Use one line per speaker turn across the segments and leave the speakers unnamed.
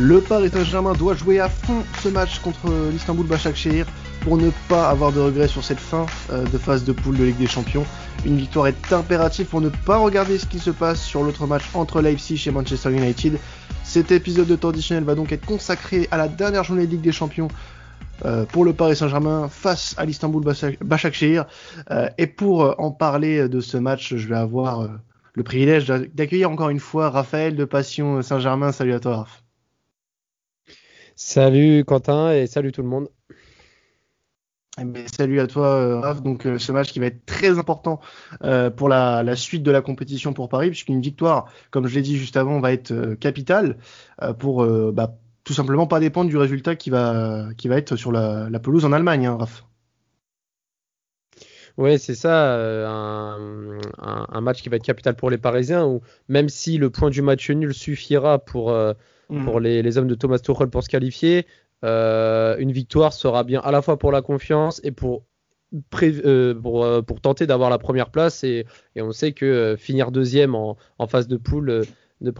Le Paris Saint-Germain doit jouer à fond ce match contre l'Istanbul Başakşehir pour ne pas avoir de regrets sur cette fin euh, de phase de poule de Ligue des Champions. Une victoire est impérative pour ne pas regarder ce qui se passe sur l'autre match entre Leipzig et Manchester United. Cet épisode de temps additionnel va donc être consacré à la dernière journée de Ligue des Champions euh, pour le Paris Saint-Germain face à l'Istanbul Başakşehir. Euh, et pour en parler de ce match, je vais avoir le privilège d'accueillir encore une fois Raphaël de Passion Saint-Germain. Salut à toi, Raph.
Salut Quentin et salut tout le monde.
Eh ben, salut à toi, euh, Raph. Donc, euh, ce match qui va être très important euh, pour la, suite de la compétition pour Paris, puisqu'une victoire, comme je l'ai dit juste avant, va être capitale pour bah, tout simplement pas dépendre du résultat qui va, qui va être sur la, pelouse en Allemagne, hein, Raph.
Oui, c'est ça, un, match qui va être capital pour les Parisiens, où même si le point du match nul suffira pour, Mm. pour les, hommes de Thomas Tuchel pour se qualifier. Euh, une victoire sera bien à la fois pour la confiance et pour, euh, euh, pour, tenter d'avoir la première place. Et, on sait que finir deuxième en, phase de poule ne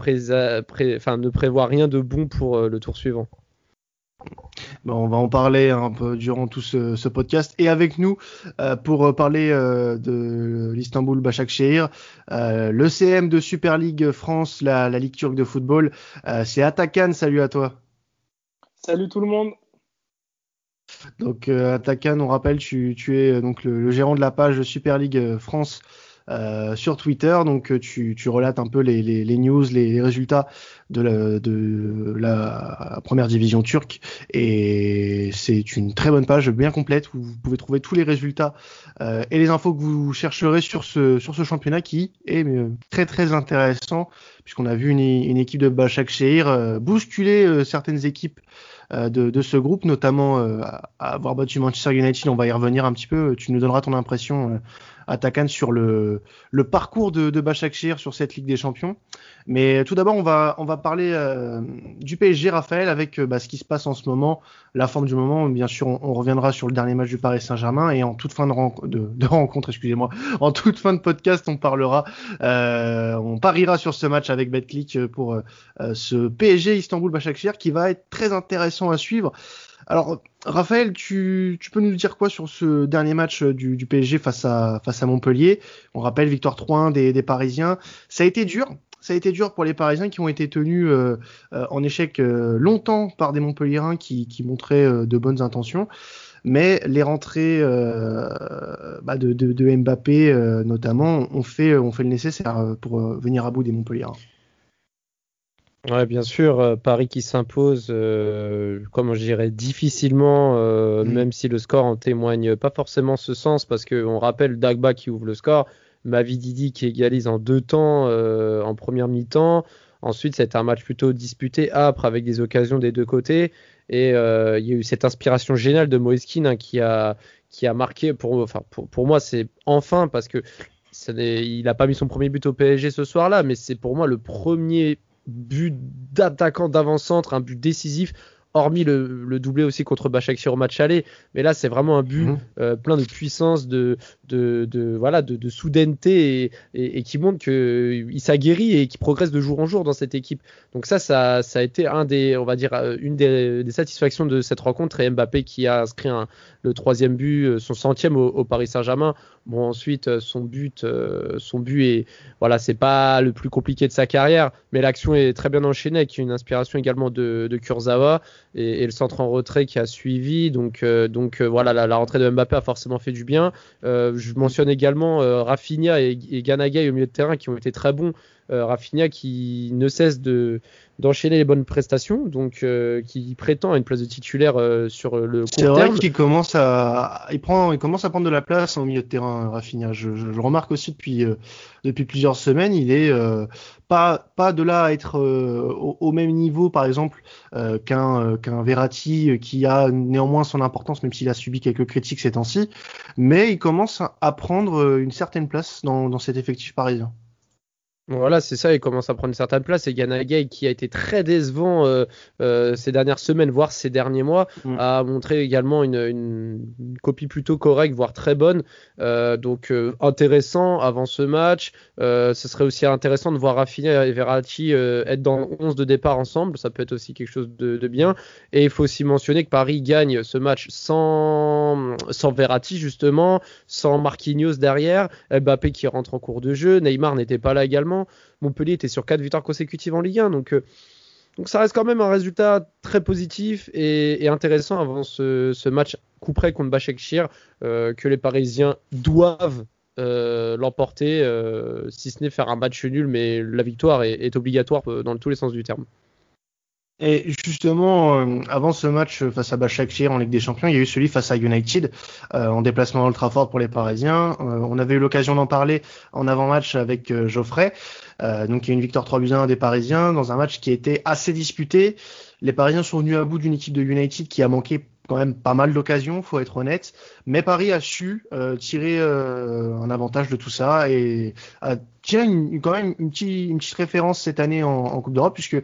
prévoit rien de bon pour le tour suivant.
Bon, on va en parler un peu durant tout ce, podcast. Et avec nous, euh, pour parler euh, de l'Istanbul Başakşehir, euh, le CM de Super League France, la, Ligue turque de football, c'est Atakan. Salut à toi.
Salut tout le monde.
Donc Atakan, on rappelle, tu, es donc le, gérant de la page Super League France euh, sur Twitter. Donc euh, tu, relates un peu les, news, les, résultats de la, première division turque. Et c'est une très bonne page, bien complète, où vous pouvez trouver tous les résultats euh, et les infos que vous chercherez sur ce, championnat qui est très très intéressant, puisqu'on a vu une, équipe de Başakşehir bousculer certaines équipes de, ce groupe, notamment avoir battu Manchester United. On va y revenir un petit peu. Tu nous donneras ton impression Atakan sur le, le parcours de, de Başakşehir sur cette Ligue des Champions. Mais tout d'abord, on va, on va parler euh, du PSG, Raphaël, avec euh, bah, ce qui se passe en ce moment, la forme du moment. Bien sûr, on, reviendra sur le dernier match du Paris Saint-Germain et en toute fin de, de, rencontre, excusez-moi, en toute fin de podcast, on parlera, euh, on pariera sur ce match avec BetClick pour ce PSG Istanbul Başakşehir qui va être très intéressant à suivre. Alors, Raphaël, tu, peux nous dire quoi sur ce dernier match du, PSG face à, face à Montpellier? On rappelle victoire 3-1 des, Parisiens. Ça a été dur. Ça a été dur pour les Parisiens qui ont été tenus euh, euh, en échec euh, longtemps par des Montpelliérains qui, montraient de bonnes intentions. Mais les rentrées bah, de, Mbappé notamment ont fait, ont fait le nécessaire pour venir à bout des Montpelliérains.
Ouais, bien sûr, euh, Paris qui s'impose, euh, comme je dirais, difficilement, euh, mm. même si le score en témoigne pas forcément ce sens, parce qu'on rappelle Dagba qui ouvre le score, Mavididi qui égalise en deux temps en première mi-temps. Ensuite, c'est un match plutôt disputé, âpre, avec des occasions des deux côtés. Et il y a eu cette inspiration géniale de Moeskin hein, qui, a, qui a marqué, pour, enfin, pour, pour moi, c'est enfin, parce que il n'a pas mis son premier but au PSG ce soir-là, mais c'est pour moi le premier but d'attaquant d'avant-centre, un but décisif hormis le, doublé aussi contre Başakşehir au match aller. Mais là, c'est vraiment un but mhm. euh, plein de puissance, de, de, voilà, de, soudaineté et, qui montre qu'il s'aguerrit et qu'il progresse de jour en jour dans cette équipe. Donc ça, ça, a été un des, on va dire, euh, une des, satisfactions de cette rencontre. Et Mbappé qui a inscrit le troisième but, euh, son centième au, Paris Saint-Germain. Bon, ensuite, son but, son but est, voilà, c'est pas le plus compliqué de sa carrière, mais l'action est très bien enchaînée avec une inspiration également de, de Kurzawa et, le centre en retrait qui a suivi. Donc, euh, donc euh, voilà, la, rentrée de Mbappé a forcément fait du bien. Euh, je mentionne également Rafinha et, et Ganagay au milieu de terrain qui ont été très bons. Rafinha qui ne cesse de d'enchaîner les bonnes prestations, donc qui prétend à une place de titulaire sur le court
C'est vrai qu'il commence à, il prend, il commence à prendre de la place au milieu de terrain, Rafinha. Je, je, je remarque aussi depuis depuis plusieurs semaines, il est pas pas de là à être euh, au, même niveau par exemple euh, qu'un euh, qu'un Verratti qui a néanmoins son importance même s'il a subi quelques critiques ces temps-ci mais il commence à prendre une certaine place dans, dans cet effectif parisien.
Voilà, c'est ça, il commence à prendre une certaine place. Et Ganagay, qui a été très décevant euh, euh, ces dernières semaines, voire ces derniers mois, mm. a montré également une, copie plutôt correcte, voire très bonne. Euh, donc intéressant avant ce match. ce serait aussi intéressant de voir Rafinha et Verratti être dans 11 de départ ensemble. Ça peut être aussi quelque chose de, bien. Et il faut aussi mentionner que Paris gagne ce match sans, sans Verratti, justement, sans Marquinhos derrière, Mbappé qui rentre en cours de jeu, Neymar n'était pas là également. Montpellier était sur 4 victoires consécutives en Ligue 1. Donc, euh, donc ça reste quand même un résultat très positif et, intéressant avant ce, match coup près contre Bachek euh, que les Parisiens doivent euh, l'emporter, si ce n'est faire un match nul, mais la victoire est, obligatoire dans tous les sens du terme.
Et justement, euh, avant ce match face à Başakşehir en Ligue des Champions, il y a eu celui face à United euh, en déplacement ultra fort pour les Parisiens. Euh, on avait eu l'occasion d'en parler en avant-match avec Geoffrey. donc il y a une victoire 3 buts 1 des Parisiens dans un match qui était assez disputé. Les Parisiens sont venus à bout d'une équipe de United qui a manqué quand même pas mal d'occasions, faut être honnête. Mais Paris a su euh, tirer euh, un avantage de tout ça et a tiré quand même une, petite, une, petite, référence cette année en, Coupe d'Europe puisque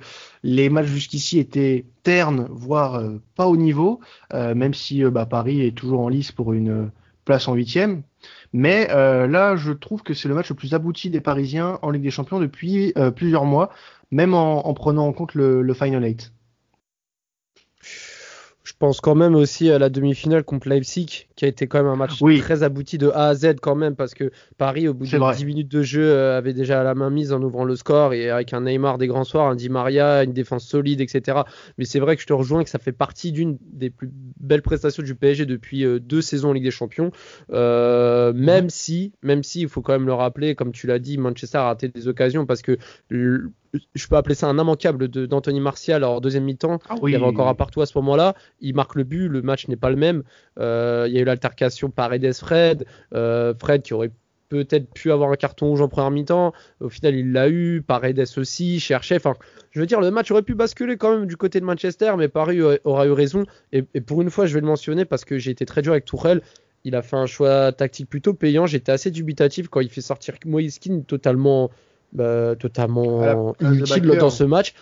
les matchs jusqu'ici étaient ternes, voire euh, pas au niveau, même si bah, Paris est toujours en lice pour une place en huitième. Mais là, je trouve que c'est le match le plus abouti des Parisiens en Ligue des Champions depuis plusieurs mois, même en, prenant en compte le, le Final Eight.
Je pense quand même aussi à la demi-finale contre Leipzig, qui a été quand même un match très abouti de A à Z quand même, parce que Paris, au bout de 10 minutes de jeu, euh, avait déjà la main mise en ouvrant le score, et avec un Neymar des grands soirs, un Di Maria, une défense solide, etc. Mais c'est vrai que je te rejoins que ça fait partie d'une des plus belles prestations du PSG depuis euh, deux saisons en Ligue des Champions. Euh, même si, même si, il faut quand même le rappeler, comme tu l'as dit, Manchester a raté des occasions parce que je peux appeler ça un immanquable d'Anthony Martial en deuxième mi-temps. Ah il y avait encore un partout à ce moment-là. Il marque le but, le match n'est pas le même. Euh, il y a eu l'altercation Paredes-Fred. Euh, Fred qui aurait peut-être pu avoir un carton rouge en première mi-temps. Au final, il l'a eu. Paredes aussi, cherchait. Enfin, je veux dire, le match aurait pu basculer quand même du côté de Manchester, mais Paris aura eu raison. Et, pour une fois, je vais le mentionner parce que j'ai été très dur avec Tourelle. Il a fait un choix tactique plutôt payant. J'étais assez dubitatif quand il fait sortir Moïse totalement bah, totalement inutile dans ce match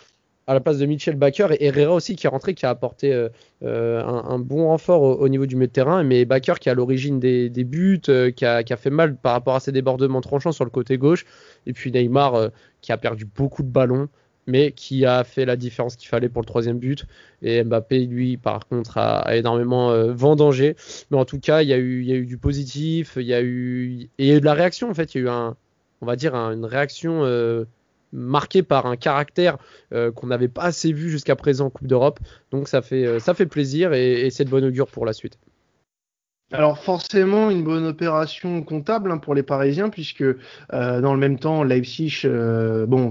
à la place de Mitchell Baker et Herrera aussi qui est rentré, qui a apporté euh, euh, un, bon renfort au, niveau du milieu de terrain. Mais Baker qui est à l'origine des, buts, euh, qui, a, fait mal par rapport à ses débordements tranchants sur le côté gauche. Et puis Neymar qui a perdu beaucoup de ballons, mais qui a fait la différence qu'il fallait pour le troisième but. Et Mbappé, lui, par contre, a, énormément vendangé. Mais en tout cas, il y, a eu, il y a eu du positif, il y a eu, et il y a eu de la réaction en fait. Il y a eu un, on va dire, une réaction euh, marquée par un caractère euh, qu'on n'avait pas assez vu jusqu'à présent en Coupe d'Europe. Donc ça fait, euh, ça fait plaisir et, c'est de bonne augure pour la suite.
Alors forcément une bonne opération comptable hein, pour les Parisiens puisque dans le même temps Leipzig bon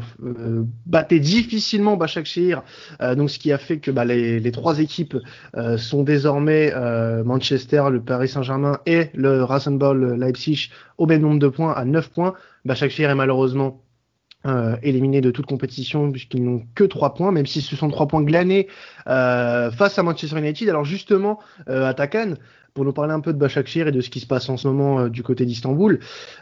battait difficilement Başakşehir donc ce qui a fait que bah, les, trois équipes sont désormais Manchester, le Paris Saint-Germain et le Rasenball Leipzig au même nombre de points à 9 points Başakşehir est malheureusement euh, éliminé de toute compétition puisqu'ils n'ont que 3 points, même si ce sont 3 points glanés euh, face à Manchester United. Alors justement, euh, à Takan, pour nous parler un peu de Başakşehir et de ce qui se passe en ce moment euh, du côté d'Istanbul,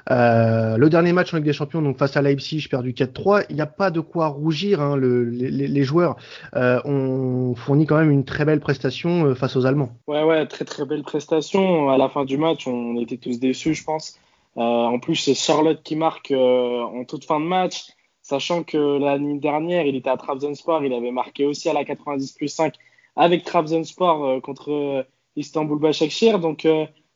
le dernier match en Ligue des Champions, donc face à Leipzig, perdu 4-3, il n'y a pas de quoi rougir. Hein, le, les, les, joueurs ont fourni quand même une très belle prestation face aux Allemands.
Ouais, ouais, très très belle prestation. À la fin du match, on était tous déçus, je pense. Euh, en plus, c'est Charlotte qui marque euh, en toute fin de match, sachant que l'année dernière, il était à Trabzonspor, il avait marqué aussi à la 90 plus 5 avec Trabzonspor euh, contre Istanbul Başakşehir. Donc,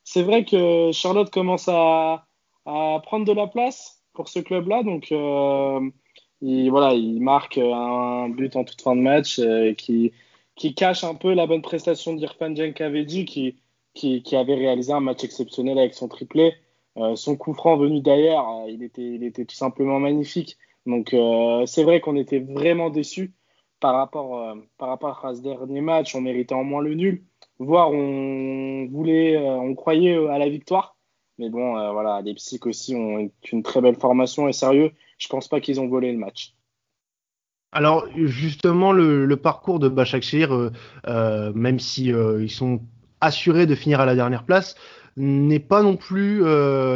c'est vrai que Charlotte commence à, à, prendre de la place pour ce club-là. Donc, il, voilà, il marque un but en toute fin de match qui, qui cache un peu la bonne prestation d'Irfan Jankavedji qui, qui, qui, avait réalisé un match exceptionnel avec son triplé. Euh, son coup franc venu d'ailleurs, euh, il, était, tout simplement magnifique. Donc euh, c'est vrai qu'on était vraiment déçus par rapport, à ce dernier match. On méritait en moins le nul, voire on voulait, on croyait à la victoire. Mais bon, voilà, les psychs aussi ont une très belle formation et sérieux, je pense pas qu'ils ont volé le match.
Alors justement, le, parcours de euh, même si ils sont assurés de finir à la dernière place, n'est pas non plus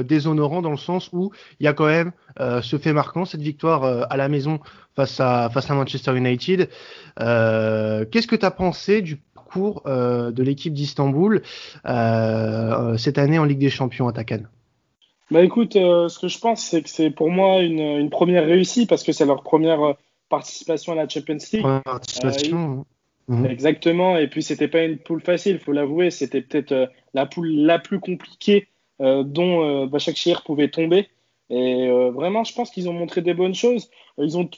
déshonorant dans le sens où il y a quand même ce fait marquant, cette victoire à la maison face à, face à Manchester United. Qu'est-ce que tu as pensé du parcours de l'équipe d'Istanbul cette année en Ligue des Champions à Takan
bah écoute, ce que je pense, c'est que c'est pour moi une, une première réussite parce que c'est leur première participation à la Champions League.
participation.
Euh, mhm. Exactement. Et puis c'était pas une poule facile, faut l'avouer. C'était peut-être euh, la poule la plus compliquée euh, dont Bachak pouvait tomber. Et vraiment, je pense qu'ils ont montré des bonnes choses. Ils ont,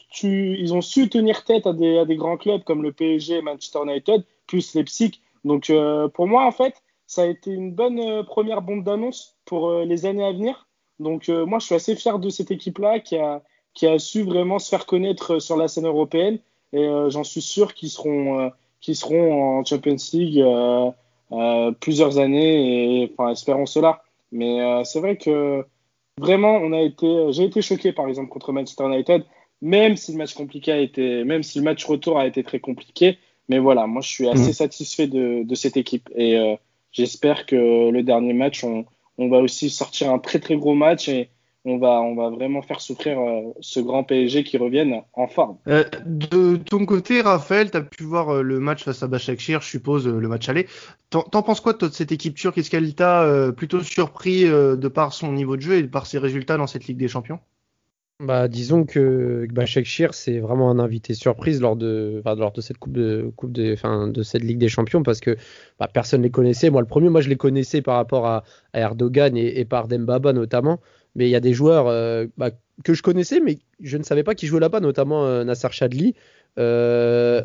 su tenir tête à des, grands clubs comme le PSG, Manchester United, plus Leipzig. Donc pour moi, en fait, ça a été une bonne première bombe d'annonce pour les années à venir. Donc moi, je suis assez fier de cette équipe-là qui a su vraiment se faire connaître sur la scène européenne. Et euh, j'en suis sûr qu'ils seront, euh, qu'ils seront en Champions League euh, plusieurs années. Et enfin, espérons cela. Mais c'est vrai que vraiment, on a été, j'ai été choqué par exemple contre Manchester United, même si le match compliqué a été, même si le match retour a été très compliqué. Mais voilà, moi je suis assez mmh. satisfait de, de, cette équipe et j'espère que le dernier match, on, on, va aussi sortir un très très gros match et, on va, on va vraiment faire souffrir euh, ce grand PSG qui revienne en forme.
Euh, de ton côté, Raphaël, tu as pu voir euh, le match face à Başakşehir, je suppose, le match aller. T'en, penses quoi de cette équipe turque? Est-ce qu'elle t'a plutôt surpris de par son niveau de jeu et de par ses résultats dans cette Ligue des Champions?
Bah, disons que Başakşehir c'est vraiment un invité surprise lors de, lors de cette coupe de, coupe de, enfin, de cette Ligue des Champions parce que bah, personne les connaissait. Moi, le premier, moi, je les connaissais par rapport à, Erdogan et, et, par Dembaba notamment mais il y a des joueurs euh, bah, que je connaissais, mais je ne savais pas qui jouaient là-bas, notamment euh, Nasser Chadli, euh,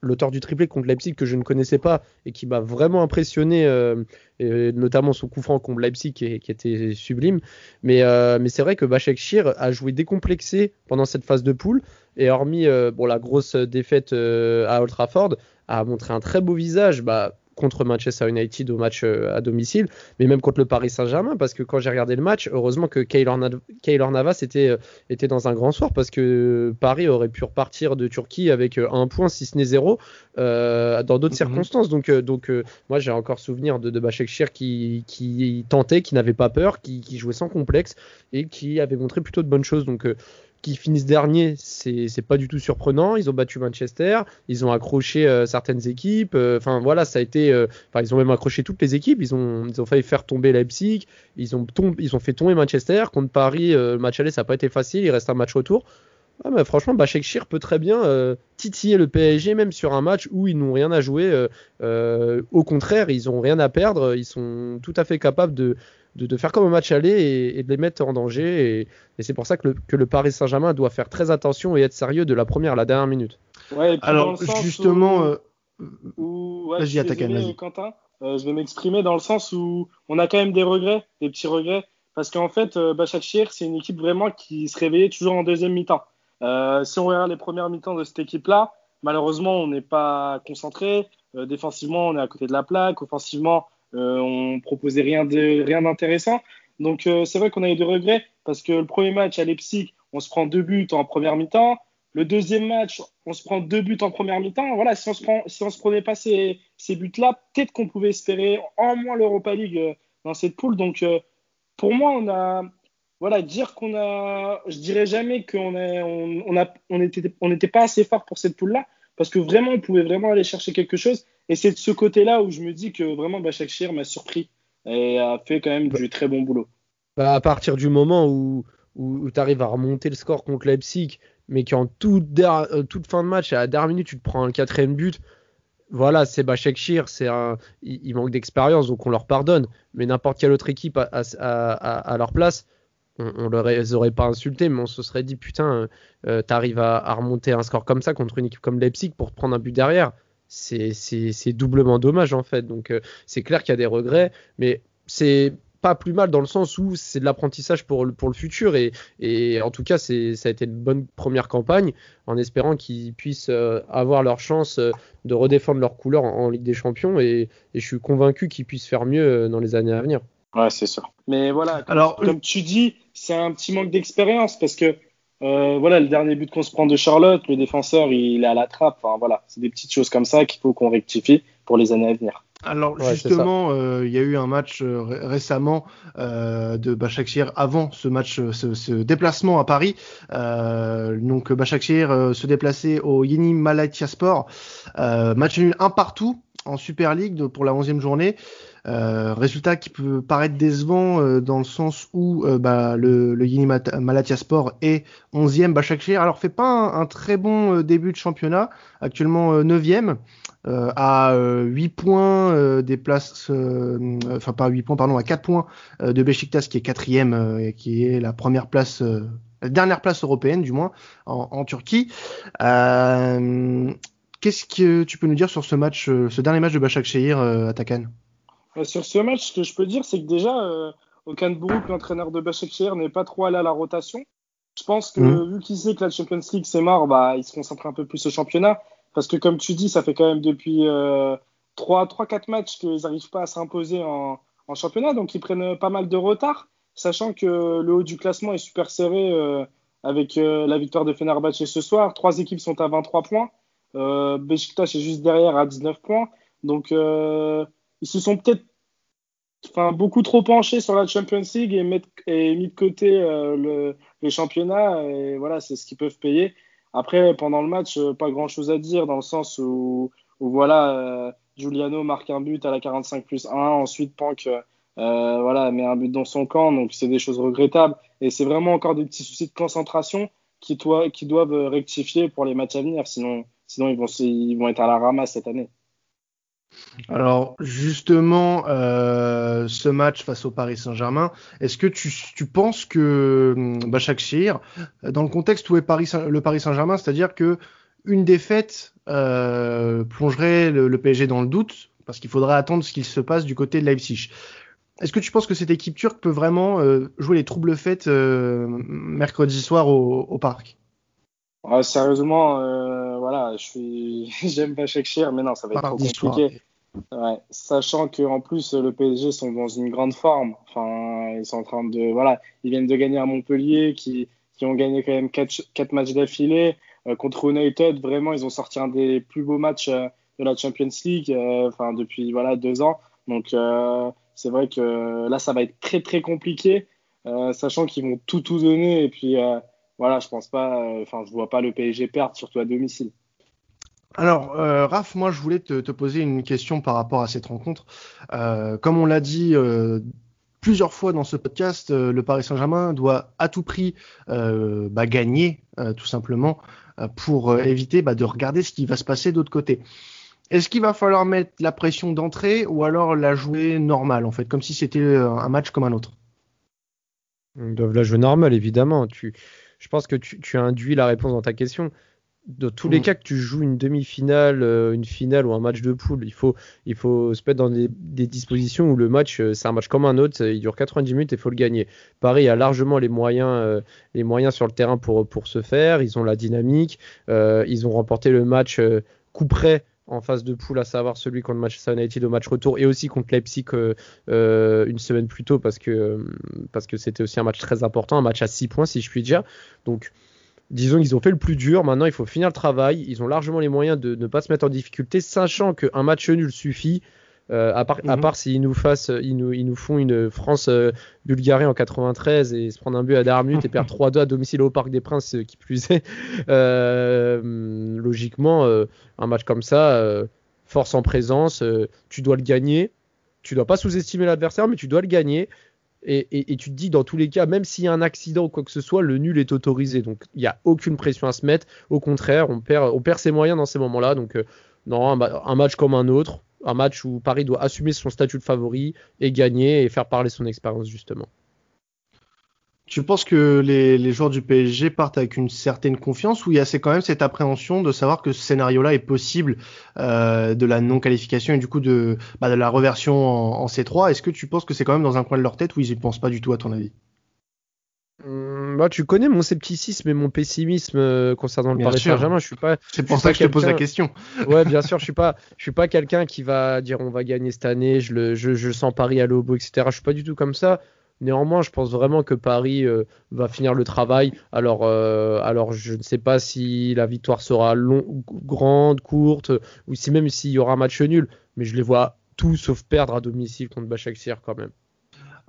l'auteur du triplé contre Leipzig que je ne connaissais pas et qui m'a vraiment impressionné, euh, notamment son coup franc contre Leipzig qui, était sublime. Mais, mais c'est vrai que Bachek Shir a joué décomplexé pendant cette phase de poule et hormis bon, la grosse défaite à Old Trafford, a montré un très beau visage. Bah, contre Manchester United au match euh, à domicile, mais même contre le Paris Saint-Germain, parce que quand j'ai regardé le match, heureusement que Kaylor, Navas était, euh, était dans un grand soir, parce que Paris aurait pu repartir de Turquie avec euh, un point, si ce n'est zéro, dans d'autres mhm. circonstances. Donc, donc moi, j'ai encore souvenir de, de Bachekshir qui, qui tentait, qui n'avait pas peur, qui, qui, jouait sans complexe et qui avait montré plutôt de bonnes choses. Donc, qui finissent dernier, c'est pas du tout surprenant. Ils ont battu Manchester, ils ont accroché euh, certaines équipes. Euh, enfin voilà, ça a été. Euh, enfin, ils ont même accroché toutes les équipes. Ils ont, failli faire tomber Leipzig. Ils ont, ils ont fait tomber Manchester. Contre Paris, le match aller, ça n'a pas été facile. Il reste un match retour. Ah, mais franchement, Bachekshir peut très bien titiller le PSG, même sur un match où ils n'ont rien à jouer. au contraire, ils n'ont rien à perdre. Ils sont tout à fait capables de, de, faire comme un match aller et, de les mettre en danger. Et, c'est pour ça que le, que le Paris Saint-Germain doit faire très attention et être sérieux de la première à la dernière minute.
Ouais, Alors justement, euh,
vas-y attaque vas Quentin, euh, je vais m'exprimer dans le sens où on a quand même des regrets, des petits regrets, parce qu'en fait, euh, c'est une équipe vraiment qui se réveillait toujours en deuxième mi-temps. Euh, si on regarde les premières mi-temps de cette équipe-là, malheureusement, on n'est pas concentré. défensivement, on est à côté de la plaque. Offensivement, euh, on proposait rien de rien d'intéressant. Donc euh, c'est vrai qu'on a eu des regrets parce que le premier match à Leipzig, on se prend deux buts en première mi-temps. Le deuxième match, on se prend deux buts en première mi-temps. Voilà, si on se se prenait pas ces, ces buts-là, peut-être qu'on pouvait espérer en moins l'Europa League euh, dans cette poule. Donc pour moi, on a voilà dire qu'on a, je dirais jamais qu'on on, on, a, on était, on n'était pas assez fort pour cette poule-là parce que vraiment, on pouvait vraiment aller chercher quelque chose. Et c'est de ce côté-là où je me dis que vraiment Bachakshir m'a surpris et a fait quand même du très bon boulot.
Bah, à partir du moment où, où, tu arrives à remonter le score contre Leipzig, mais qu'en toute, euh, toute fin de match, à la dernière minute, tu te prends un quatrième but, voilà, c'est Bachakshir, c'est un, il, manque d'expérience, donc on leur pardonne. Mais n'importe quelle autre équipe à, à, leur place, on, on les aurait pas insulté, mais on se serait dit putain, euh, t'arrives à, à, remonter un score comme ça contre une équipe comme Leipzig pour te prendre un but derrière c'est doublement dommage en fait. Donc euh, c'est clair qu'il y a des regrets, mais c'est pas plus mal dans le sens où c'est de l'apprentissage pour, pour le futur et, et en tout cas ça a été une bonne première campagne en espérant qu'ils puissent euh, avoir leur chance euh, de redéfendre leur couleur en, Ligue des Champions et, et je suis convaincu qu'ils puissent faire mieux dans les années à venir.
Ouais, c'est sûr. Mais voilà, Alors, comme tu dis, c'est un petit manque d'expérience parce que euh, voilà, le dernier but qu'on se prend de Charlotte, le défenseur, il est à la trappe. Enfin, voilà, c'est des petites choses comme ça qu'il faut qu'on rectifie pour les années à venir.
Alors justement, euh, il y a eu un match euh, récemment euh, de Başakşehir avant ce match, ce, déplacement à Paris. donc Başakşehir se déplaçait au Yeni Malatyaspor. match nul un partout en Super League pour la 11e journée. Résultat qui peut paraître décevant dans le sens où bah, le, le Yeni Malatyaspor est 11e. Başakşehir alors fait pas un, très bon début de championnat, actuellement 9e. Euh, à 8 euh, points euh, des places, enfin pas 8 points, pardon, à 4 points de Besiktas qui est quatrième et qui est la première place, la dernière place européenne du moins en, Turquie. Qu'est-ce que tu peux nous dire sur ce match, ce dernier match de Başakşehir à Takan
Sur ce match, ce que je peux dire, c'est que déjà, Okan Buruk, l'entraîneur de Başakşehir, n'est pas trop allé à la rotation. Je pense que mmh. vu qu'il sait que la Champions League c'est mort, bah, il se concentre un peu plus au championnat. Parce que comme tu dis, ça fait quand même depuis euh, 3-4 matchs qu'ils n'arrivent pas à s'imposer en, championnat, donc ils prennent pas mal de retard, sachant que le haut du classement est super serré euh, avec euh, la victoire de Fenerbahçe ce soir. Trois équipes sont à 23 points. Euh, Besiktas est juste derrière à 19 points. Donc ils se sont peut-être enfin, beaucoup trop penchés sur la Champions League et, mis de côté le, les championnats. Et voilà, c'est ce qu'ils peuvent payer. Après, pendant le match, euh, pas grand chose à dire dans le sens où, voilà, euh, Giuliano marque un but à la 45 plus 1, ensuite Pank euh, voilà, met un but dans son camp, donc c'est des choses regrettables. Et c'est vraiment encore des petits soucis de concentration qui, qui doivent rectifier pour les matchs à venir, sinon, sinon ils, vont, ils vont être à la ramasse cette année.
Alors justement, euh, ce match face au Paris Saint-Germain, est-ce que tu, penses que hum, Başakşehir, dans le contexte où est le Paris Saint-Germain, c'est-à-dire que une défaite euh, plongerait le, PSG dans le doute, parce qu'il faudrait attendre ce qu'il se passe du côté de Leipzig. Est-ce que tu penses que cette équipe turque peut vraiment euh, jouer les troubles faits euh, mercredi soir au parc?
Sérieusement, euh, voilà, je suis, j'aime Başakşehir, mais non, ça va être trop compliqué. Ouais, sachant que en plus le PSG sont dans une grande forme. Enfin, ils sont en train de, voilà, ils viennent de gagner à Montpellier, qui, qui ont gagné quand même quatre, quatre matchs d'affilée euh, contre United. Vraiment, ils ont sorti un des plus beaux matchs euh, de la Champions League, euh, enfin depuis voilà deux ans. Donc c'est vrai que là, ça va être très très compliqué, sachant qu'ils vont tout tout donner et puis voilà, je pense pas, enfin, je vois pas le PSG perdre, surtout à domicile.
Alors, euh, Raph, moi, je voulais te, poser une question par rapport à cette rencontre. Euh, comme on l'a dit euh, plusieurs fois dans ce podcast, euh, le Paris Saint-Germain doit à tout prix bah, gagner, tout simplement, pour éviter bah, de regarder ce qui va se passer d'autre côté. Est-ce qu'il va falloir mettre la pression d'entrée ou alors la jouer normale, en fait, comme si c'était un match comme un autre?
Ils doivent la jouer normale, évidemment. Tu, je pense que tu, tu as induit la réponse dans ta question dans tous les mm. cas que tu joues une demi-finale, euh, une finale ou un match de poule, il faut, il faut se mettre dans des, dispositions où le match, euh, c'est un match comme un autre, il dure 90 minutes et il faut le gagner. Paris a largement les moyens, euh, les moyens sur le terrain pour, pour se faire, ils ont la dynamique, ils ont remporté le match coup près en phase de poule, à savoir celui contre Manchester United au match retour et aussi contre Leipzig une semaine plus tôt parce que parce que c'était aussi un match très important, un match à 6 points si je puis dire. Donc disons qu'ils ont fait le plus dur. Maintenant, il faut finir le travail. Ils ont largement les moyens de ne pas se mettre en difficulté, sachant qu'un match nul suffit. Euh, à, part, à part s'ils nous, fassent, ils nous, ils nous font une France-Bulgarie en 93 et se prendre un but à dernière minute et perdre 3-2 à domicile au Parc des Princes, qui plus est. Euh, logiquement, euh, un match comme ça, force en présence, tu dois le gagner. Tu dois pas sous-estimer l'adversaire, mais tu dois le gagner. Et, tu te dis, dans tous les cas, même s'il y a un accident ou quoi que ce soit, le nul est autorisé. Donc, il n'y a aucune pression à se mettre. Au contraire, on perd, on perd ses moyens dans ces moments-là. Donc, euh, non, un, match comme un autre. Un match où Paris doit assumer son statut de favori et gagner et faire parler son expérience, justement.
Tu penses que les, joueurs du PSG partent avec une certaine confiance ou il y a quand même cette appréhension de savoir que ce scénario-là est possible euh, de la non-qualification et du coup de, bah, la reversion en, C3 Est-ce que tu penses que c'est quand même dans un coin de leur tête ou ils y pensent pas du tout à ton avis?
Bah, tu connais mon scepticisme et mon pessimisme euh, concernant le Paris Saint-Germain. Je suis pas.
C'est pour ça que je te pose la question.
ouais, bien sûr. Je suis pas. Je suis pas quelqu'un qui va dire on va gagner cette année. Je le. Je, je sens Paris à au bout, etc. Je suis pas du tout comme ça. Néanmoins, je pense vraiment que Paris euh, va finir le travail. Alors, euh, alors, je ne sais pas si la victoire sera long, grande, courte, ou si même s'il y aura un match nul. Mais je les vois tout sauf perdre à domicile contre Başakşehir quand même.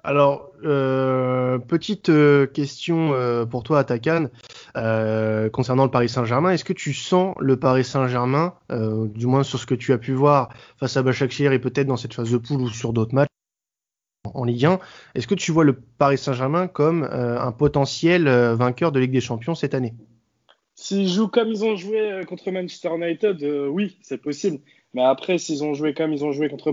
Alors, euh, petite euh, question euh, pour toi, Atakan, concernant le Paris Saint-Germain. Est-ce que tu sens le Paris Saint-Germain, du moins sur ce que tu as pu voir face à Başakşehir et peut-être dans cette phase de poule ou sur d'autres matchs en Ligue 1, est-ce que tu vois le Paris Saint-Germain comme un potentiel vainqueur de Ligue des Champions cette année?
S'ils jouent comme ils ont joué contre Manchester United, oui, c'est possible. Mais après, s'ils ont joué comme ils ont joué contre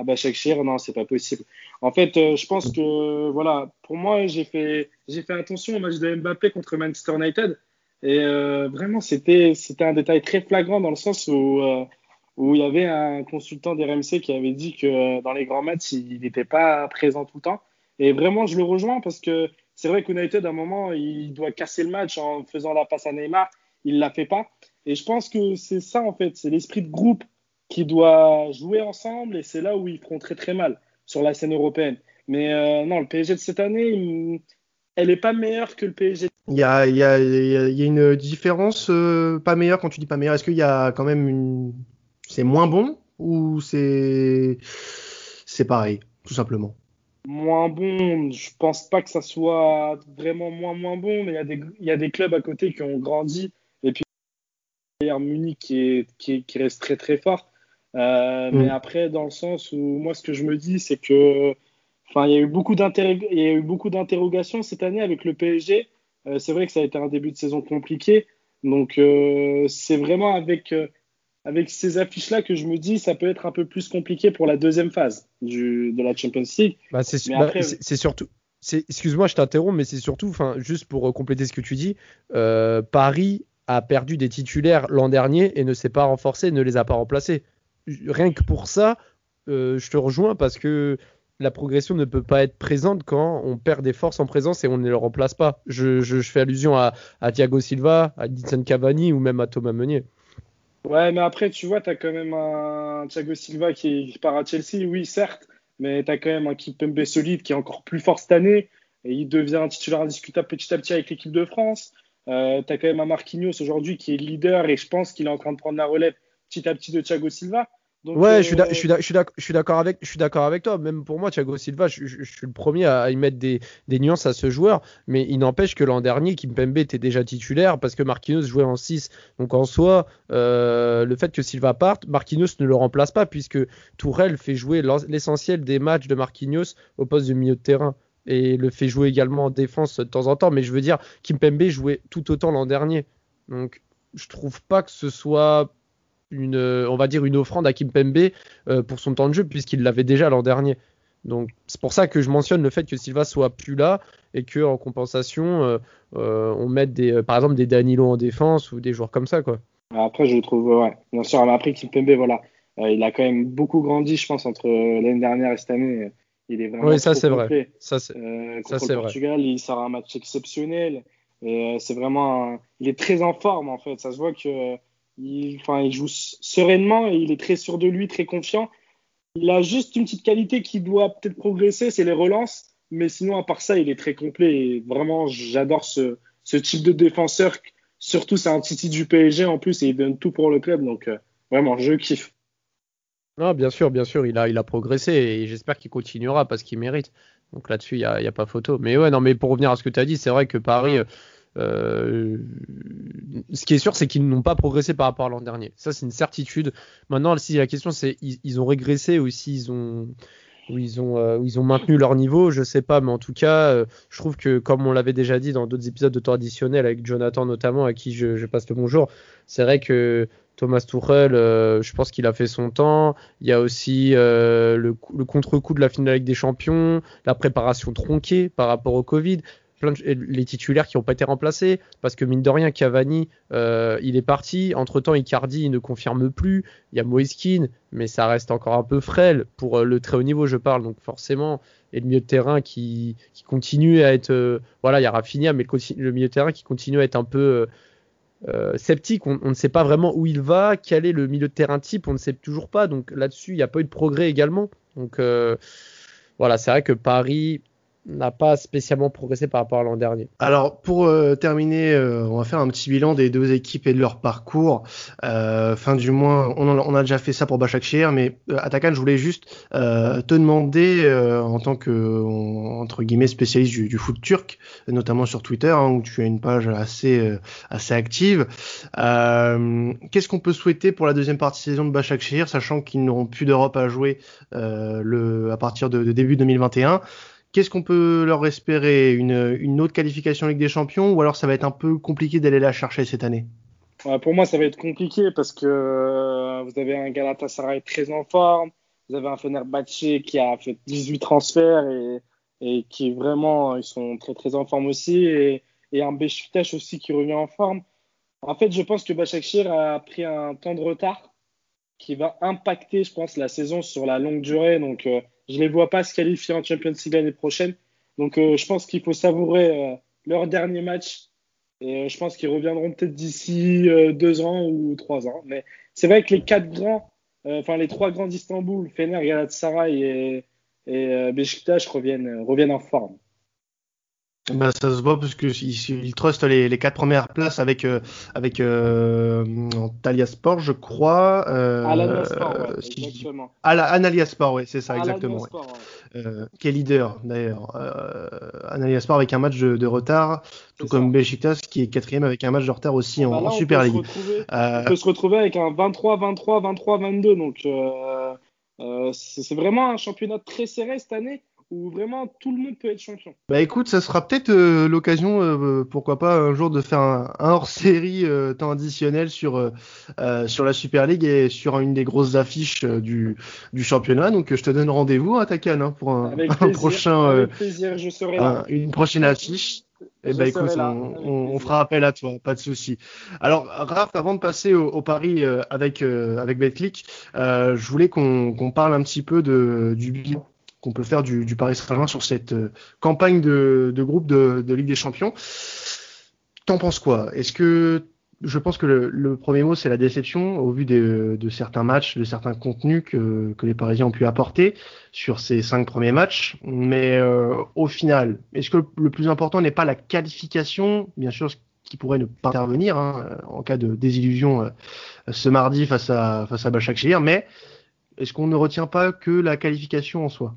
À Başakşehir, non, c'est pas possible. En fait, euh, je pense que voilà, pour moi, j'ai fait j'ai fait attention au match de Mbappé contre Manchester United et euh, vraiment c'était c'était un détail très flagrant dans le sens où euh, où il y avait un consultant des RMC qui avait dit que dans les grands matchs, il n'était pas présent tout le temps. Et vraiment, je le rejoins parce que c'est vrai qu'United, à un moment, il doit casser le match en faisant la passe à Neymar. Il ne la fait pas. Et je pense que c'est ça, en fait. C'est l'esprit de groupe qui doit jouer ensemble et c'est là où ils feront très très mal sur la scène européenne. Mais euh, non, le PSG de cette année, elle n'est pas meilleure que le PSG.
Il y a, il y a, il y a une différence euh, pas meilleure quand tu dis pas meilleure. Est-ce qu'il y a quand même une. C'est moins bon ou c'est. C'est pareil, tout simplement?
Moins bon, je pense pas que ça soit vraiment moins moins bon, mais il y, a des, il y a des clubs à côté qui ont grandi. Et puis, Munich qui, est, qui, qui reste très très fort. Euh, mais mm. après, dans le sens où moi, ce que je me dis, c'est que, enfin, il y a eu beaucoup d'interrogations cette année avec le PSG. Euh, c'est vrai que ça a été un début de saison compliqué. Donc, euh, c'est vraiment avec, avec ces affiches-là que je me dis, ça peut être un peu plus compliqué pour la deuxième phase du, de la Champions League.
Bah, c'est bah, surtout. Excuse-moi, je t'interromps, mais c'est surtout, enfin, juste pour compléter ce que tu dis, Paris a perdu des titulaires l'an dernier et ne s'est pas renforcé, ne les a pas remplacés rien que pour ça, euh, je te rejoins parce que la progression ne peut pas être présente quand on perd des forces en présence et on ne les remplace pas. Je, fais allusion à, Thiago Silva, à Edison Cavani ou même à Thomas Meunier.
Ouais, mais après, tu vois, tu as quand même un Thiago Silva qui, part à Chelsea, oui, certes, mais tu as quand même un Kipembe solide qui est encore plus fort cette année et il devient un titulaire indiscutable petit à petit avec l'équipe de France. Euh, tu as quand même un Marquinhos aujourd'hui qui est leader et je pense qu'il est en train de prendre la relève petit à petit de Thiago Silva
ouais, je suis d'accord avec, avec toi. Même pour moi, Thiago Silva, je, suis le premier à y mettre des, nuances à ce joueur. Mais il n'empêche que l'an dernier, Kimpembe était déjà titulaire parce que Marquinhos jouait en 6. Donc en soi, euh, le fait que Silva parte, Marquinhos ne le remplace pas puisque Tourelle fait jouer l'essentiel des matchs de Marquinhos au poste de milieu de terrain et le fait jouer également en défense de temps en temps. Mais je veux dire, Kimpembe jouait tout autant l'an dernier. Donc je trouve pas que ce soit une, on va dire une offrande à Kimpembe euh, pour son temps de jeu puisqu'il l'avait déjà l'an dernier. Donc c'est pour ça que je mentionne le fait que Silva soit plus là et que en compensation euh, euh, on mette des, par exemple des Danilo en défense ou des joueurs comme ça quoi.
Après je trouve ouais bien sûr mais après Kimpembe voilà. Il a quand même beaucoup grandi je pense entre l'année dernière et cette année il est vraiment
oui ça c'est vrai.
ça c'est Portugal il sort un match exceptionnel. Et c'est vraiment il est très en forme en fait. Ça se voit que il, enfin, il joue sereinement et il est très sûr de lui, très confiant. Il a juste une petite qualité qui doit peut-être progresser, c'est les relances. Mais sinon, à part ça, il est très complet. Et vraiment, j'adore ce, type de défenseur. Surtout, c'est un Titi du PSG en plus et il donne tout pour le club. Donc, euh, vraiment, je kiffe.
Non, bien sûr, bien sûr, il a, il a progressé et j'espère qu'il continuera parce qu'il mérite. Donc là-dessus, il n'y a, a, pas photo. Mais ouais, non, mais pour revenir à ce que tu as dit, c'est vrai que Paris, euh, ce qui est sûr, c'est qu'ils n'ont pas progressé par rapport à l'an dernier. Ça, c'est une certitude. Maintenant, si la question c'est ils, ont régressé ou s'ils ont ou ils ont euh, ils ont maintenu leur niveau, je sais pas, mais en tout cas, euh, je trouve que comme on l'avait déjà dit dans d'autres épisodes de temps additionnel avec Jonathan notamment, à qui je, passe le bonjour, c'est vrai que Thomas Tuchel, je pense qu'il a fait son temps. Il y a aussi le, le contre-coup de la finale avec des champions, la préparation tronquée par rapport au Covid les titulaires qui n'ont pas été remplacés, parce que mine de rien, Cavani, euh, il est parti. Entre-temps, Icardi ne confirme plus. Il y a Moiskin, mais ça reste encore un peu frêle pour euh, le très haut niveau, je parle. Donc forcément, et le milieu de terrain qui, continue à être... Euh, voilà, il y a Rafinha, mais le, milieu de terrain qui continue à être un peu... sceptique, on, ne sait pas vraiment où il va, quel est le milieu de terrain type, on ne sait toujours pas. Donc là-dessus, il n'y a pas eu de progrès également. Donc voilà, c'est vrai que Paris, n'a pas spécialement progressé par rapport à l'an dernier.
Alors pour euh, terminer, euh, on va faire un petit bilan des deux équipes et de leur parcours. Euh, fin du mois, on, a déjà fait ça pour Başakşehir, mais Atakan, je voulais juste te demander en tant que entre guillemets spécialiste du, foot turc, notamment sur Twitter, hein, où tu as une page assez assez active. Qu'est-ce qu'on peut souhaiter pour la deuxième partie de saison de Başakşehir, sachant qu'ils n'auront plus d'Europe à jouer à partir de, de début 2021 Qu'est-ce qu'on peut leur espérer? Une, une, autre qualification Ligue des Champions ou alors ça va être un peu compliqué d'aller la chercher cette année?
Pour moi, ça va être compliqué parce que euh, vous avez un Galatasaray très en forme, vous avez un Fenerbahçe qui a fait 18 transferts et, et qui vraiment, ils sont très très en forme aussi et, et un Beşiktaş aussi qui revient en forme. En fait, je pense que Başakşehir a pris un temps de retard qui va impacter, je pense, la saison sur la longue durée. Donc, euh, je ne les vois pas se qualifier en Champions League l'année prochaine. Donc euh, je pense qu'il faut savourer euh, leur dernier match. Et euh, je pense qu'ils reviendront peut-être d'ici deux ans ou trois ans. Mais c'est vrai que les quatre grands, enfin les trois grands d'Istanbul, Fener, Galatasaray et, et Beşiktaş reviennent, reviennent en forme.
Bah, ça se voit parce que il, trust les, les, quatre premières places avec euh, avec euh, Talia Sport, je crois.
Euh, Alania Sport, ouais, exactement.
Analia Sport, ouais, c'est ça, exactement. Sport, ouais. euh, qui est leader d'ailleurs. Euh, Analia Sport avec un match de, de retard, tout comme Besiktas qui est quatrième avec un match de retard aussi en, bah en Super League.
Euh, on peut se retrouver avec un 23, 23, 23, 22, donc euh, euh, c'est vraiment un championnat très serré cette année où vraiment tout le monde peut être champion.
Bah écoute, ça sera peut-être euh, l'occasion, euh, pourquoi pas un jour de faire un, hors-série euh, temps additionnel sur sur la Super League et sur une des grosses affiches du, du championnat. Donc je te donne rendez-vous à Takan hein, pour un, un prochain,
avec plaisir, je serai là.
une prochaine affiche. Eh ben écoute, on, on, fera appel à toi, pas de souci. Alors Raph, avant de passer au, au pari avec avec Betclic, je voulais qu'on qu'on parle un petit peu de du bilan qu'on peut faire du, du Paris Saint-Germain sur cette euh, campagne de, groupe de, Ligue des Champions. T'en penses quoi? Est-ce que je pense que le, premier mot c'est la déception au vu de certains matchs, de certains contenus que, les Parisiens ont pu apporter sur ces cinq premiers matchs. Mais euh, au final, est-ce que le plus important n'est pas la qualification? Bien sûr, ce qui pourrait ne pas intervenir hein, en cas de désillusion euh, ce mardi face à face à mais est-ce qu'on ne retient pas que la qualification en soi?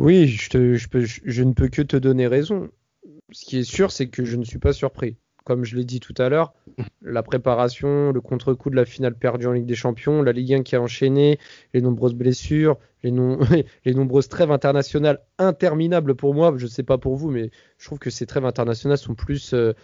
Oui, je, ne peux que te donner raison. Ce qui est sûr, c'est que je ne suis pas surpris. Comme je l'ai dit tout à l'heure, la préparation, le contre-coup de la finale perdue en Ligue des Champions, la Ligue 1 qui a enchaîné, les nombreuses blessures, les, les nombreuses trêves internationales interminables pour moi. Je ne sais pas pour vous, mais je trouve que ces trêves internationales sont plus, euh,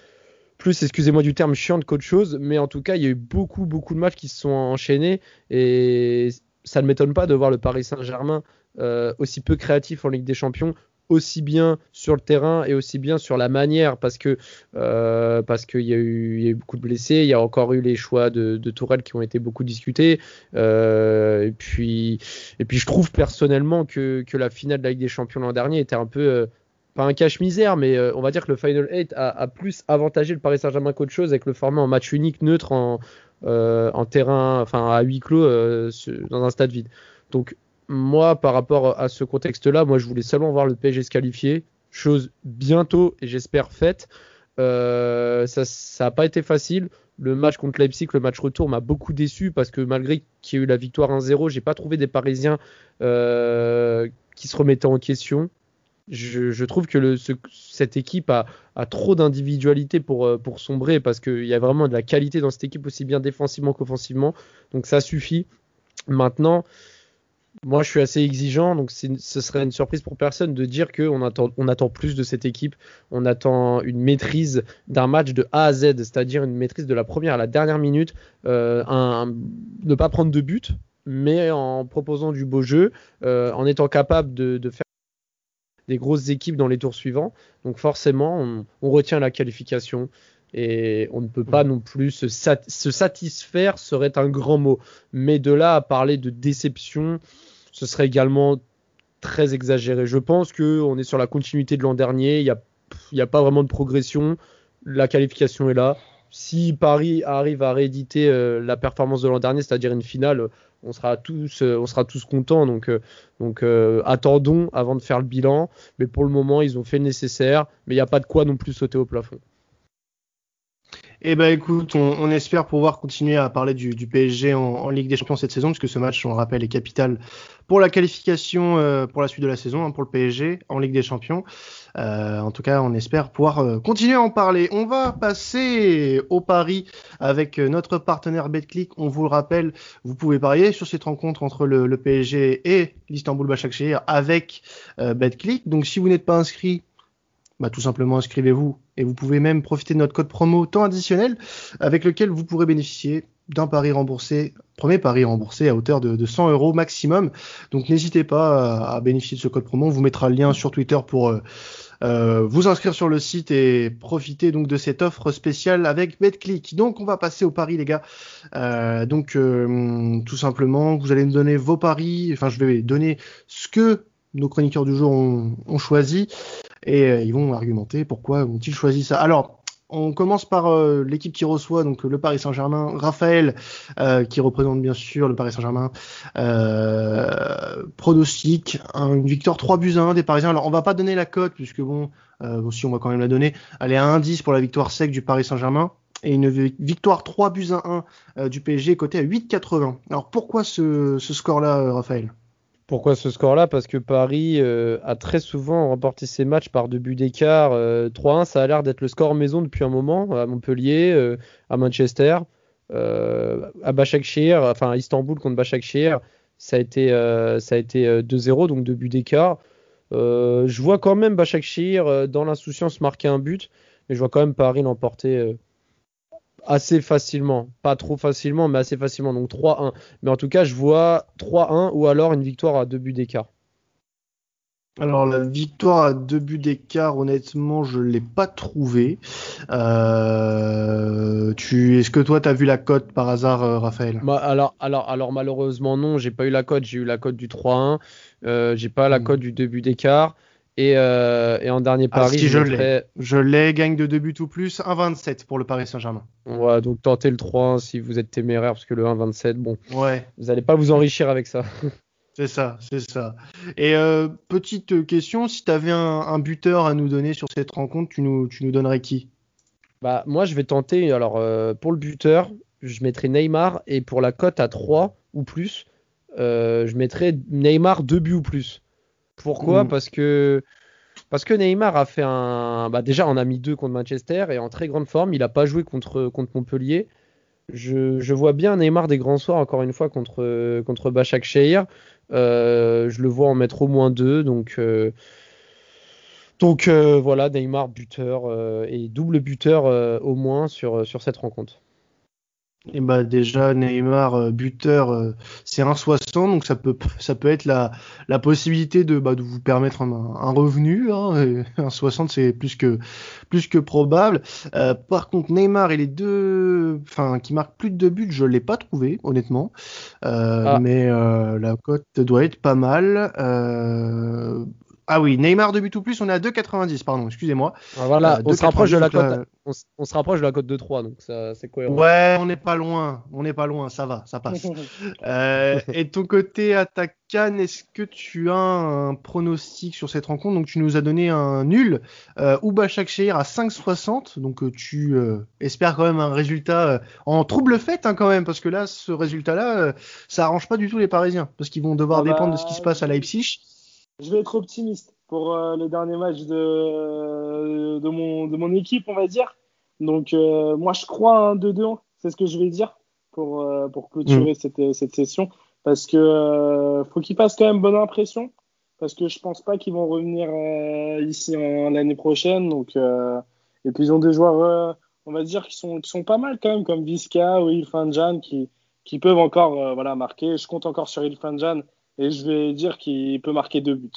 plus excusez-moi du terme, chiantes qu'autre chose. Mais en tout cas, il y a eu beaucoup, beaucoup de matchs qui se sont enchaînés et ça ne m'étonne pas de voir le Paris Saint-Germain euh, aussi peu créatif en Ligue des Champions, aussi bien sur le terrain et aussi bien sur la manière parce que euh, parce qu'il y, a eu beaucoup de blessés, il y a encore eu les choix de, de qui ont été beaucoup discutés euh, et puis et puis je trouve personnellement que, que la finale de la Ligue des Champions l'an dernier était un peu pas un cache-misère, mais euh, on va dire que le Final 8 a, a plus avantagé le Paris Saint-Germain qu'autre chose avec le format en match unique neutre en, en terrain, enfin à huis clos dans un stade vide. Donc moi, par rapport à ce contexte-là, moi, je voulais seulement voir le PSG se qualifier, chose bientôt et j'espère faite. Euh, ça n'a pas été facile. Le match contre Leipzig, le match retour, m'a beaucoup déçu parce que malgré qu'il y ait eu la victoire 1-0, j'ai pas trouvé des Parisiens euh, qui se remettaient en question. Je, trouve que cette équipe a, trop d'individualité pour, euh, pour sombrer parce qu'il y a vraiment de la qualité dans cette équipe aussi bien défensivement qu'offensivement. Donc ça suffit. Maintenant, moi, je suis assez exigeant, donc ce serait une surprise pour personne de dire qu'on attend, on attend plus de cette équipe. On attend une maîtrise d'un match de A à Z, c'est-à-dire une maîtrise de la première à la dernière minute, euh, ne pas prendre de but, mais en proposant du beau jeu, euh, en étant capable de, faire des grosses équipes dans les tours suivants. Donc forcément, on, on retient la qualification et on ne peut pas non plus se, sat se, satisfaire serait un grand mot. Mais de là à parler de déception, ce serait également très exagéré. Je pense qu'on est sur la continuité de l'an dernier, il n'y a, a, pas vraiment de progression, la qualification est là, si Paris arrive à rééditer la performance de l'an dernier, c'est-à-dire une finale, on sera tous, on sera tous contents. Donc, donc attendons avant de faire le bilan. Mais pour le moment, ils ont fait le nécessaire. Mais il n'y a pas de quoi non plus sauter au plafond.
Eh ben écoute, on, espère pouvoir continuer à parler du, PSG en, Ligue des Champions cette saison, puisque ce match, on le rappelle, est capital pour la qualification euh, pour la suite de la saison, hein, pour le PSG en Ligue des Champions. Euh, en tout cas, on espère pouvoir euh, continuer à en parler. On va passer au pari avec notre partenaire BetClick. On vous le rappelle, vous pouvez parier sur cette rencontre entre le, PSG et l'Istanbul Başakşehir avec BetClick. Donc si vous n'êtes pas inscrit, bah, tout simplement inscrivez-vous et vous pouvez même profiter de notre code promo temps additionnel avec lequel vous pourrez bénéficier d'un pari remboursé, premier pari remboursé à hauteur de, 100 euros maximum. Donc n'hésitez pas à, bénéficier de ce code promo. On vous mettra le lien sur Twitter pour euh, euh, vous inscrire sur le site et profiter donc de cette offre spéciale avec BetClick. Donc on va passer au pari les gars. Euh, donc tout simplement, vous allez nous donner vos paris. Enfin je vais donner ce que nos chroniqueurs du jour ont, choisi et euh, ils vont argumenter pourquoi ont-ils choisi ça. Alors, on commence par euh, l'équipe qui reçoit donc le Paris Saint-Germain, Raphaël euh, qui représente bien sûr le Paris Saint-Germain. pronostic, une victoire 3 buts à 1 des Parisiens. Alors on va pas donner la cote puisque bon, si on va quand même la donner, elle est à 1-10 pour la victoire sec du Paris Saint-Germain et une victoire 3 buts à 1 du PSG côté à 8,80. Alors pourquoi ce, ce score-là, Raphaël?
Pourquoi ce score-là? Parce que Paris euh, a très souvent remporté ses matchs par deux buts d'écart. 3-1, euh, ça a l'air d'être le score maison depuis un moment, à Montpellier, euh, à Manchester, à Başakşehir, enfin à Istanbul contre Başakşehir, ça a été, ça a été 2-0, donc deux buts d'écart. je vois quand même Başakşehir dans l'insouciance marquer un but, mais je vois quand même Paris l'emporter assez facilement. Pas trop facilement, mais assez facilement. Donc 3-1. Mais en tout cas, je vois 3-1 ou alors une victoire à deux buts d'écart.
Alors la victoire à deux buts d'écart, honnêtement, je l'ai pas trouvé. Euh, tu, est-ce que toi tu as vu la cote par hasard, euh, Raphaël?
Bah, alors, alors, alors malheureusement non, j'ai pas eu la cote. J'ai eu la cote du 3-1. Euh, j'ai pas la hmm. cote du deux buts d'écart. Euh, et, en dernier ah, pari,
je, l'ai. Je l'ai, gagne de 2 buts ou plus, 1,27 pour le Paris Saint-Germain.
Ouais, donc tentez le 3 si vous êtes téméraire, parce que le 1,27, bon, ouais. vous n'allez pas vous enrichir avec ça.
c'est ça, c'est ça. Et euh, petite question, si tu avais un, buteur à nous donner sur cette rencontre, tu nous, tu nous donnerais qui?
Bah moi, je vais tenter. Alors euh, pour le buteur, je mettrai Neymar, et pour la cote à 3 ou plus, je mettrai Neymar 2 buts ou plus. Pourquoi mm. Parce que parce que Neymar a fait un. Bah déjà, on a mis deux contre Manchester et en très grande forme. Il n'a pas joué contre, contre Montpellier. Je, je, vois bien Neymar des grands soirs, encore une fois, contre, contre Bachak Shehir. Euh, je le vois en mettre au moins deux. Donc, euh, donc euh, voilà, Neymar buteur et double buteur au moins sur, sur cette rencontre.
Et bah déjà Neymar euh, buteur euh, c'est 1,60 donc ça peut ça peut être la, la possibilité de, bah, de vous permettre un, un revenu hein, 1,60 c'est plus que plus que probable. Euh, par contre Neymar et les deux enfin qui marque plus de deux buts je l'ai pas trouvé honnêtement ah. mais la cote doit être pas mal. Ah oui, Neymar de but ou plus, on est à 2,90, pardon, excusez-moi.
Ah, voilà, euh, on, se rapproche de la cote, on, se rapproche de la cote de 3, donc c'est cohérent.
Ouais, on n'est pas loin, on n'est pas loin, ça va, ça passe. euh, et de ton côté, à ta canne, est-ce que tu as un pronostic sur cette rencontre? Donc tu nous as donné un nul, euh, Ouba Shakshir à 5,60, donc euh, tu euh, espères quand même un résultat en trouble fait hein, quand même, parce que là, ce résultat-là, ça arrange pas du tout les Parisiens, parce qu'ils vont devoir ah dépendre de ce qui se bah, passe à Leipzig.
Je vais être optimiste pour euh, le dernier match de, de, mon, de mon équipe, on va dire. Donc, euh, moi, je crois un 2-2, c'est ce que je vais dire pour, euh, pour clôturer mm. cette, cette session. Parce que faut qu'ils fassent quand même bonne impression. Parce que je pense pas qu'ils vont revenir ici l'année prochaine. Donc, et puis, ils ont des joueurs, on va dire, qui sont, qui sont pas mal quand même, comme Visca ou Ilfanjan, qui, qui peuvent encore voilà, marquer. Je compte encore sur Ilfanjan et je vais dire qu'il peut marquer deux buts.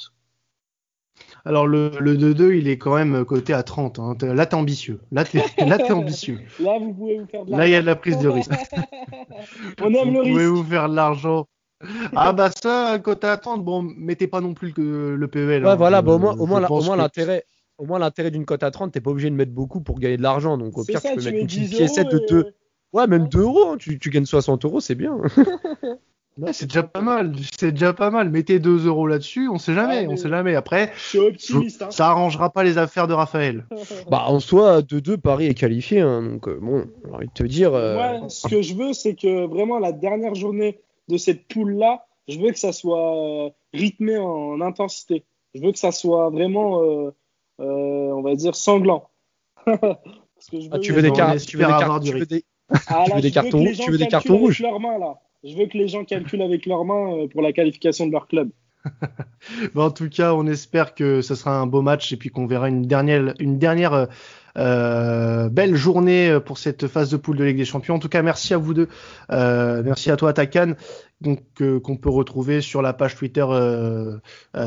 Alors le, 2-2, il est quand même coté à 30. Hein. Là, t'es ambitieux. Là, t'es, là, ambitieux.
Là, vous pouvez vous faire de
l'argent. Là, il y a de la prise de risque.
On aime le risque.
Vous pouvez vous faire de l'argent. Ah bah ça, coté à 30, bon, mettez pas non plus le, le PEL.
Ouais, hein. voilà, bah, au moins, au moins, au moins l'intérêt, au moins l'intérêt d'une cote à 30, t'es pas obligé de mettre beaucoup pour gagner de l'argent. Donc au
C'est
pire,
ça,
tu peux
tu
mettre une
10
petite piécette de
euros
2.
et-
Ouais, même 2 euros, hein, tu, tu gagnes 60 euros, c'est bien.
Ouais, c'est déjà pas mal, c'est déjà pas mal. Mettez 2 euros là-dessus, on sait jamais,
Ouais, mais-
on sait jamais. Après,
Je suis optimiste. Hein.
ça arrangera pas les affaires de Raphaël.
bah en soi, 2-2, Paris est qualifié. hein, donc euh, bon, j'ai envie de te dire. euh,
Moi, ce que je veux, c'est que vraiment la dernière journée de cette poule-là, je veux que ça soit euh, rythmé en intensité. Je veux que ça soit vraiment, euh, euh, on va dire, sanglant. Parce que je
ah, tu
veux-
des
espère
tu veux des tu veux
Ah,
tu veux cartons- tu veux des rouges
leurs mains, là. Je veux que les gens calculent avec leurs mains euh, pour la qualification de leur club.
Bon, en tout cas, on espère que ce sera un beau match et puis qu'on verra une dernière, une dernière euh, euh, belle journée pour cette phase de poule de Ligue des Champions. En tout cas, merci à vous deux. Euh, merci à toi, Takan, donc euh, qu'on peut retrouver sur la page Twitter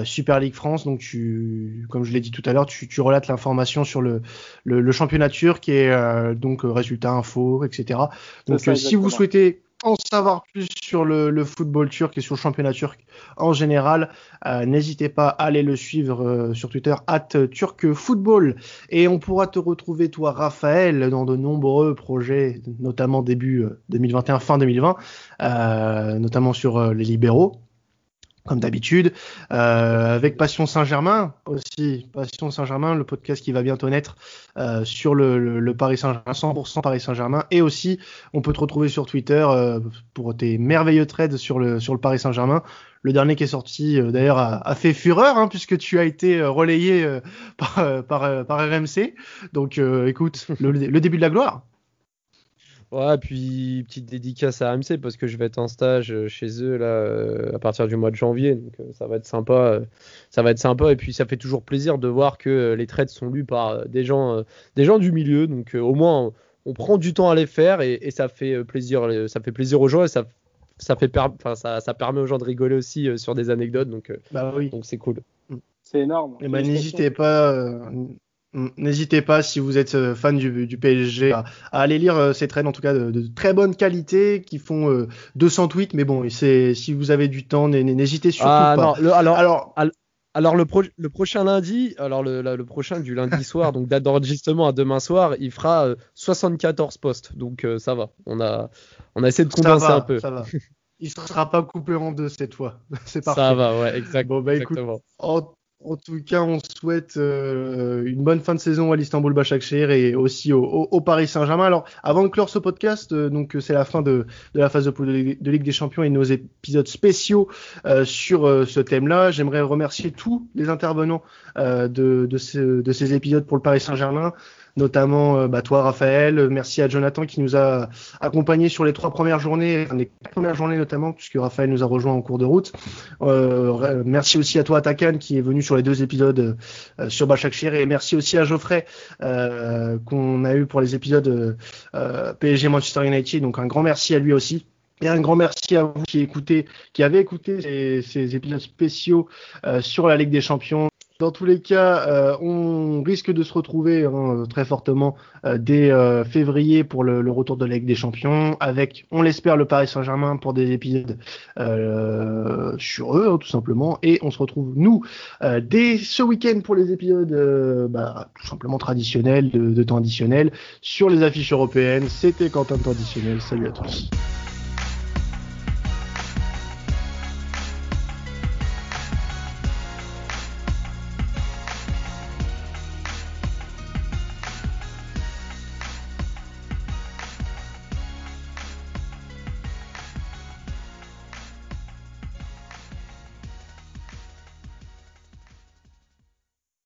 Super League France. Donc, tu, comme je l'ai dit tout à l'heure, tu, tu relates l'information sur le, le, le championnat turc et donc résultats, infos, etc. Donc,
ça,
si vous souhaitez en savoir plus sur le, football turc et sur le championnat turc en général, euh, n'hésitez pas à aller le suivre euh, sur Twitter, at turcfootball. Et on pourra te retrouver, toi, Raphaël, dans de nombreux projets, notamment début euh, 2021, fin 2020, euh, notamment sur euh, les libéraux. Comme d'habitude, euh, avec Passion Saint-Germain aussi, Passion Saint-Germain, le podcast qui va bientôt naître euh, sur le, le, Paris Saint-Germain, 100% Paris Saint-Germain, et aussi on peut te retrouver sur Twitter euh, pour tes merveilleux trades sur le sur le Paris Saint-Germain. Le dernier qui est sorti euh, d'ailleurs a, a, fait fureur hein, puisque tu as été euh, relayé euh, par, par, par RMC. Donc écoute, le, le début de la gloire.
Ouais, puis petite dédicace à AMC parce que je vais être en stage euh, chez eux là euh, à partir du mois de janvier, donc euh, ça va être sympa, ça va être sympa et puis ça fait toujours plaisir de voir que les trades sont lus par des gens, des gens du milieu, donc au moins on, on, prend du temps à les faire et, et ça fait plaisir, ça fait plaisir aux gens et ça ça fait per... enfin, ça, ça permet aux gens de rigoler aussi sur des anecdotes, donc
bah oui.
donc c'est cool.
C'est énorme.
Et bah, n'hésitez pas. euh, N'hésitez pas si vous êtes euh, fan du, du PSG à, à, aller lire euh, ces trades en tout cas de, de très bonne qualité qui font euh, 200 tweets mais bon si vous avez du temps n'hésitez surtout
ah,
pas.
Non, le, alors,
alors,
alors le, pro le, prochain lundi, alors le, le, prochain du lundi soir, donc date d'enregistrement à demain soir, il fera euh, 74 postes, donc euh, ça va. On a, on a essayé de condenser un peu.
Ça va. Il ne sera pas coupé en deux cette fois. C'est parfait.
Ça va, ouais, exact,
bon, bah,
exactement.
Écoute, en, en, tout cas, on souhaite euh, une bonne fin de saison à l'Istanbul Başakşehir et aussi au, Paris Saint-Germain. Alors, avant de clore ce podcast, euh, donc c'est la fin de, la phase de de, Ligue des Champions et nos épisodes spéciaux euh, sur euh, ce thème-là. J'aimerais remercier tous les intervenants euh, de, ces épisodes pour le Paris Saint-Germain notamment euh, bah, toi Raphaël, merci à Jonathan qui nous a accompagnés sur les trois premières journées, les quatre premières journées notamment, puisque Raphaël nous a rejoint en cours de route. Euh, merci aussi à toi Takan qui est venu sur les deux épisodes euh, sur Başakşehir et merci aussi à Geoffrey euh, qu'on a eu pour les épisodes euh, PSG Manchester United. Donc un grand merci à lui aussi. Et un grand merci à vous qui écoutez, qui avez écouté ces, ces épisodes spéciaux euh, sur la Ligue des Champions. Dans tous les cas, euh, on risque de se retrouver hein, très fortement euh, dès euh, février pour le, le, retour de la Ligue des Champions, avec, on l'espère, le Paris Saint-Germain pour des épisodes euh, sur eux, hein, tout simplement. Et on se retrouve, nous, euh, dès ce week-end pour les épisodes bah, tout simplement traditionnels, de, de temps additionnel, sur les affiches européennes. C'était Quentin Traditionnel. Salut à tous.